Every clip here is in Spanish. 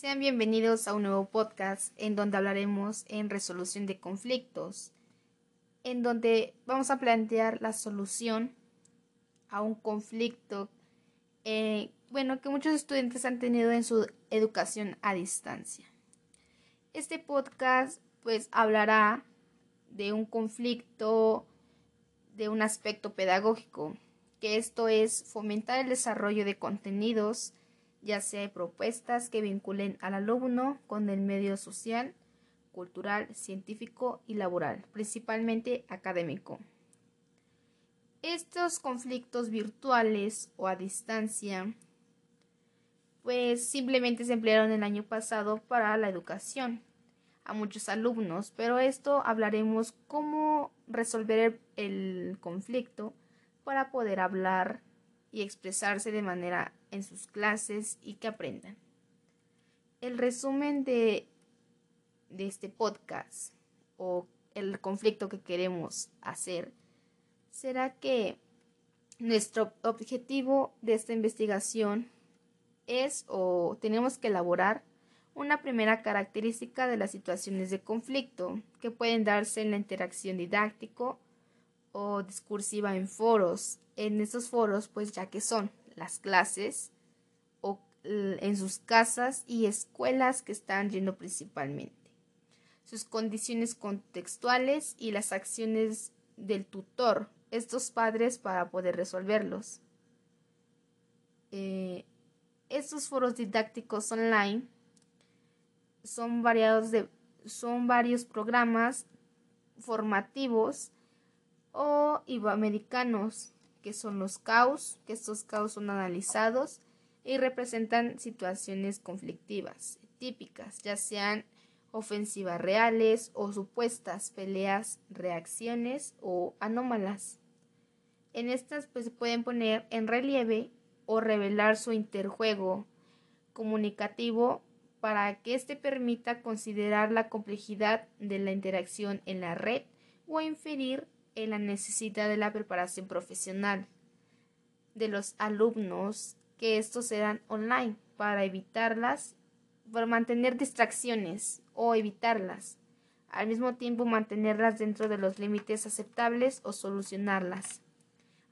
Sean bienvenidos a un nuevo podcast en donde hablaremos en resolución de conflictos, en donde vamos a plantear la solución a un conflicto, eh, bueno, que muchos estudiantes han tenido en su educación a distancia. Este podcast pues hablará de un conflicto, de un aspecto pedagógico, que esto es fomentar el desarrollo de contenidos, ya sea propuestas que vinculen al alumno con el medio social, cultural, científico y laboral, principalmente académico. Estos conflictos virtuales o a distancia, pues simplemente se emplearon el año pasado para la educación a muchos alumnos, pero esto hablaremos cómo resolver el conflicto para poder hablar y expresarse de manera en sus clases y que aprendan. El resumen de, de este podcast o el conflicto que queremos hacer será que nuestro objetivo de esta investigación es o tenemos que elaborar una primera característica de las situaciones de conflicto que pueden darse en la interacción didáctico o discursiva en foros. En estos foros, pues ya que son las clases o en sus casas y escuelas que están yendo principalmente. Sus condiciones contextuales y las acciones del tutor, estos padres para poder resolverlos. Eh, estos foros didácticos online son variados de son varios programas formativos o iberoamericanos que son los caos, que estos caos son analizados y representan situaciones conflictivas típicas, ya sean ofensivas reales o supuestas peleas, reacciones o anómalas. En estas pues, se pueden poner en relieve o revelar su interjuego comunicativo para que éste permita considerar la complejidad de la interacción en la red o inferir en la necesidad de la preparación profesional de los alumnos que estos serán online para evitarlas, para mantener distracciones o evitarlas, al mismo tiempo mantenerlas dentro de los límites aceptables o solucionarlas.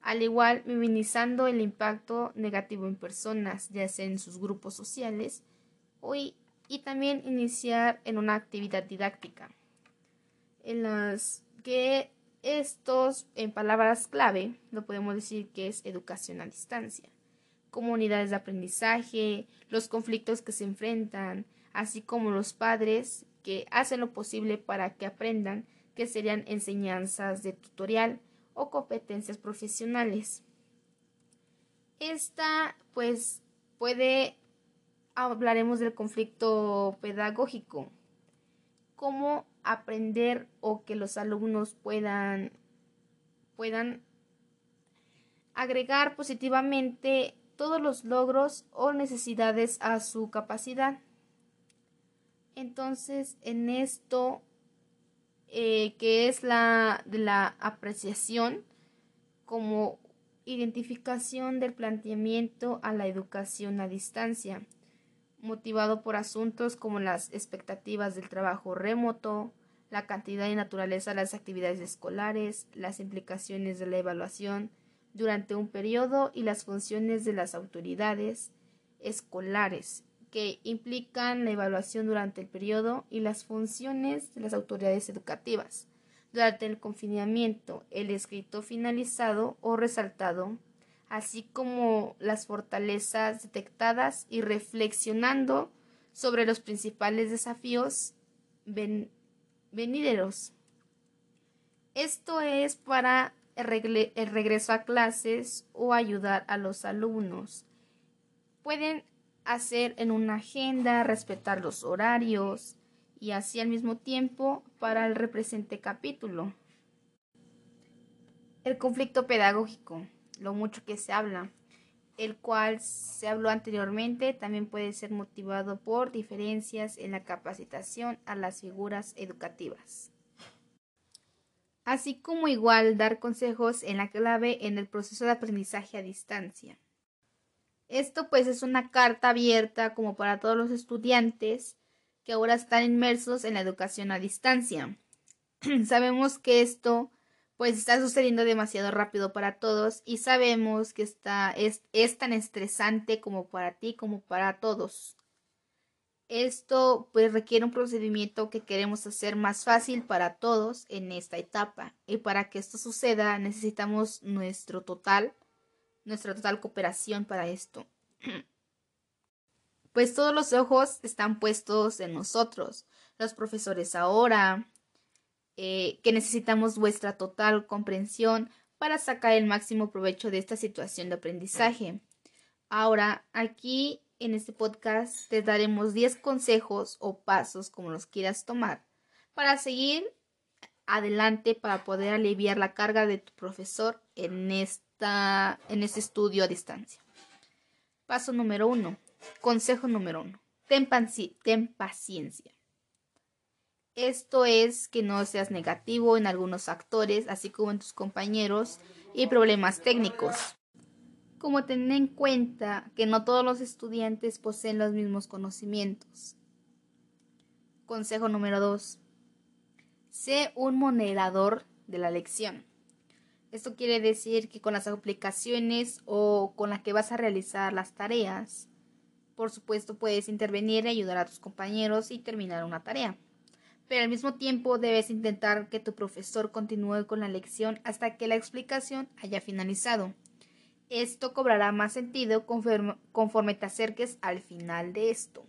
Al igual, minimizando el impacto negativo en personas, ya sea en sus grupos sociales, y, y también iniciar en una actividad didáctica, en las que estos, en palabras clave, lo podemos decir que es educación a distancia. Comunidades de aprendizaje, los conflictos que se enfrentan, así como los padres que hacen lo posible para que aprendan, que serían enseñanzas de tutorial o competencias profesionales. Esta, pues, puede, hablaremos del conflicto pedagógico, cómo aprender o que los alumnos puedan, puedan agregar positivamente todos los logros o necesidades a su capacidad. Entonces, en esto, eh, que es la de la apreciación como identificación del planteamiento a la educación a distancia, motivado por asuntos como las expectativas del trabajo remoto, la cantidad y naturaleza de las actividades escolares, las implicaciones de la evaluación durante un periodo y las funciones de las autoridades escolares que implican la evaluación durante el periodo y las funciones de las autoridades educativas durante el confinamiento, el escrito finalizado o resaltado, así como las fortalezas detectadas y reflexionando sobre los principales desafíos venideros. Esto es para el, regreso a clases o ayudar a los alumnos. Pueden hacer en una agenda, respetar los horarios y así al mismo tiempo para el represente capítulo. El conflicto pedagógico, lo mucho que se habla el cual se habló anteriormente, también puede ser motivado por diferencias en la capacitación a las figuras educativas. Así como igual dar consejos en la clave en el proceso de aprendizaje a distancia. Esto pues es una carta abierta como para todos los estudiantes que ahora están inmersos en la educación a distancia. Sabemos que esto pues está sucediendo demasiado rápido para todos y sabemos que está, es, tan estresante como para ti como para todos. Esto pues requiere un procedimiento que queremos hacer más fácil para todos en esta etapa y para que esto suceda necesitamos nuestro total, nuestra total cooperación para esto. Pues todos los ojos están puestos en nosotros, los profesores ahora, eh, que necesitamos vuestra total comprensión para sacar el máximo provecho de esta situación de aprendizaje. Ahora, aquí en este podcast te daremos 10 consejos o pasos, como los quieras tomar, para seguir adelante para poder aliviar la carga de tu profesor en, esta, en este estudio a distancia. Paso número 1. Consejo número 1. ten paciencia. Esto es que no seas negativo en algunos actores, así como en tus compañeros y problemas técnicos. Como tener en cuenta que no todos los estudiantes poseen los mismos conocimientos. Consejo número 2. Sé un moderador de la lección. Esto quiere decir que con las aplicaciones o con las que vas a realizar las tareas, por supuesto puedes intervenir y ayudar a tus compañeros y terminar una tarea pero al mismo tiempo debes intentar que tu profesor continúe con la lección hasta que la explicación haya finalizado. Esto cobrará más sentido conforme, te acerques al final de esto.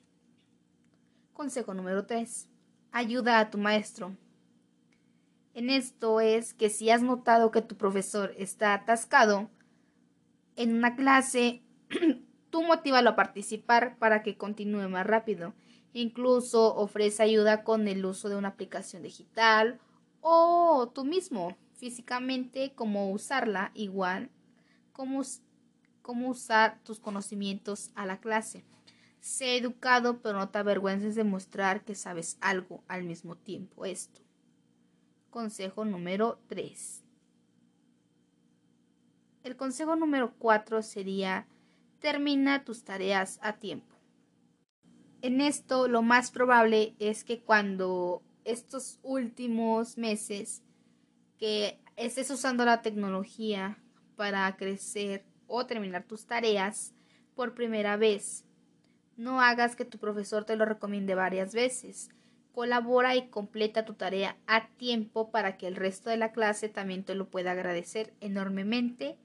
Consejo número 3. Ayuda a tu maestro. En esto es que si has notado que tu profesor está atascado en una clase, tú motívalo a participar para que continúe más rápido Incluso ofrece ayuda con el uso de una aplicación digital o tú mismo físicamente cómo usarla igual cómo, cómo usar tus conocimientos a la clase. Sé educado, pero no te avergüences de mostrar que sabes algo al mismo tiempo. Esto. Consejo número 3. El consejo número 4 sería termina tus tareas a tiempo. En esto lo más probable es que cuando estos últimos meses que estés usando la tecnología para crecer o terminar tus tareas por primera vez, no hagas que tu profesor te lo recomiende varias veces. Colabora y completa tu tarea a tiempo para que el resto de la clase también te lo pueda agradecer enormemente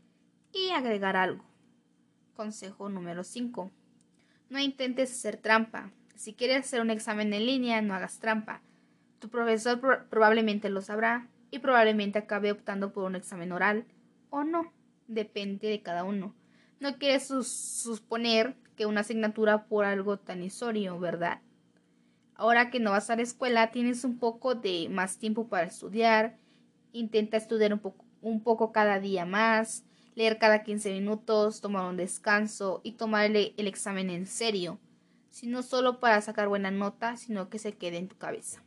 y agregar algo. Consejo número 5. No intentes hacer trampa. Si quieres hacer un examen en línea, no hagas trampa. Tu profesor probablemente lo sabrá y probablemente acabe optando por un examen oral o no. Depende de cada uno. No quieres suponer que una asignatura por algo tan isorio, ¿verdad? Ahora que no vas a la escuela, tienes un poco de más tiempo para estudiar. Intenta estudiar un poco, un poco cada día más leer cada 15 minutos, tomar un descanso y tomar el, examen en serio, sino solo para sacar buena nota, sino que se quede en tu cabeza.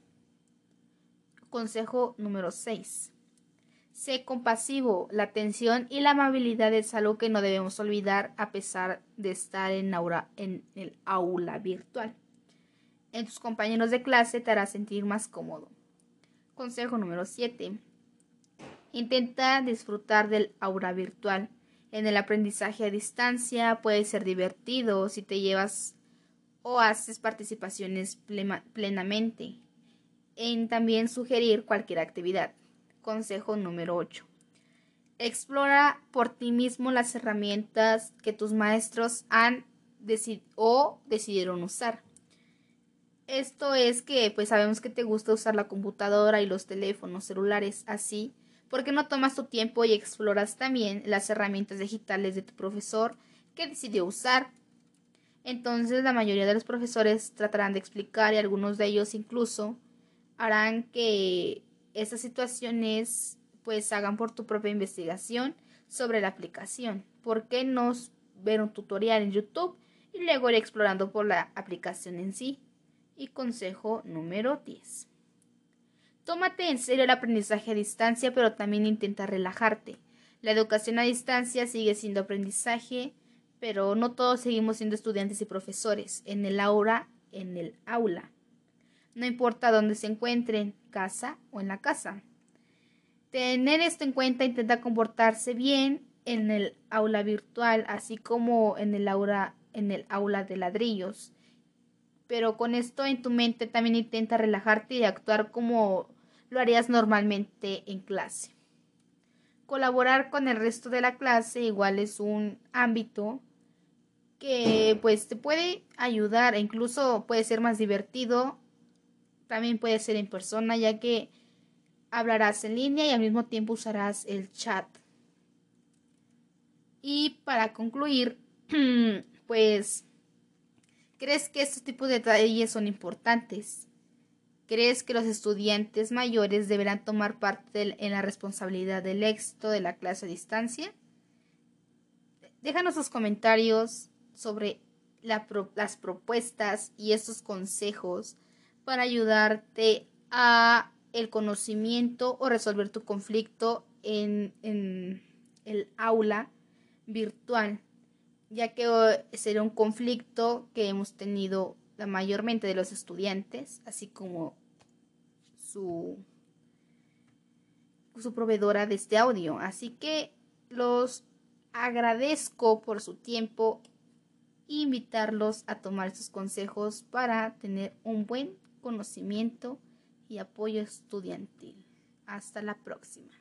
Consejo número 6. Sé compasivo. La atención y la amabilidad es algo que no debemos olvidar a pesar de estar en, en el aula virtual. En tus compañeros de clase te hará sentir más cómodo. Consejo número 7. Intenta disfrutar del aura virtual. En el aprendizaje a distancia puede ser divertido si te llevas o haces participaciones plenamente. En también sugerir cualquier actividad. Consejo número 8. Explora por ti mismo las herramientas que tus maestros han decidido o decidieron usar. Esto es que pues sabemos que te gusta usar la computadora y los teléfonos celulares así ¿Por qué no tomas tu tiempo y exploras también las herramientas digitales de tu profesor que decidió usar? Entonces la mayoría de los profesores tratarán de explicar y algunos de ellos incluso harán que estas situaciones pues hagan por tu propia investigación sobre la aplicación. ¿Por qué no ver un tutorial en YouTube y luego ir explorando por la aplicación en sí? Y consejo número 10. Tómate en serio el aprendizaje a distancia, pero también intenta relajarte. La educación a distancia sigue siendo aprendizaje, pero no todos seguimos siendo estudiantes y profesores en el aula, en el aula. No importa dónde se encuentren, casa o en la casa. Tener esto en cuenta intenta comportarse bien en el aula virtual, así como en el aula, en el aula de ladrillos. Pero con esto en tu mente también intenta relajarte y actuar como lo harías normalmente en clase. Colaborar con el resto de la clase igual es un ámbito que pues te puede ayudar e incluso puede ser más divertido. También puede ser en persona ya que hablarás en línea y al mismo tiempo usarás el chat. Y para concluir, pues, ¿crees que estos tipos de detalles son importantes? ¿Crees que los estudiantes mayores deberán tomar parte en la responsabilidad del éxito de la clase a distancia? Déjanos sus comentarios sobre las propuestas y estos consejos para ayudarte a el conocimiento o resolver tu conflicto en, en el aula virtual, ya que será un conflicto que hemos tenido la mayormente de los estudiantes, así como su, su proveedora de este audio. Así que los agradezco por su tiempo invitarlos a tomar sus consejos para tener un buen conocimiento y apoyo estudiantil. Hasta la próxima.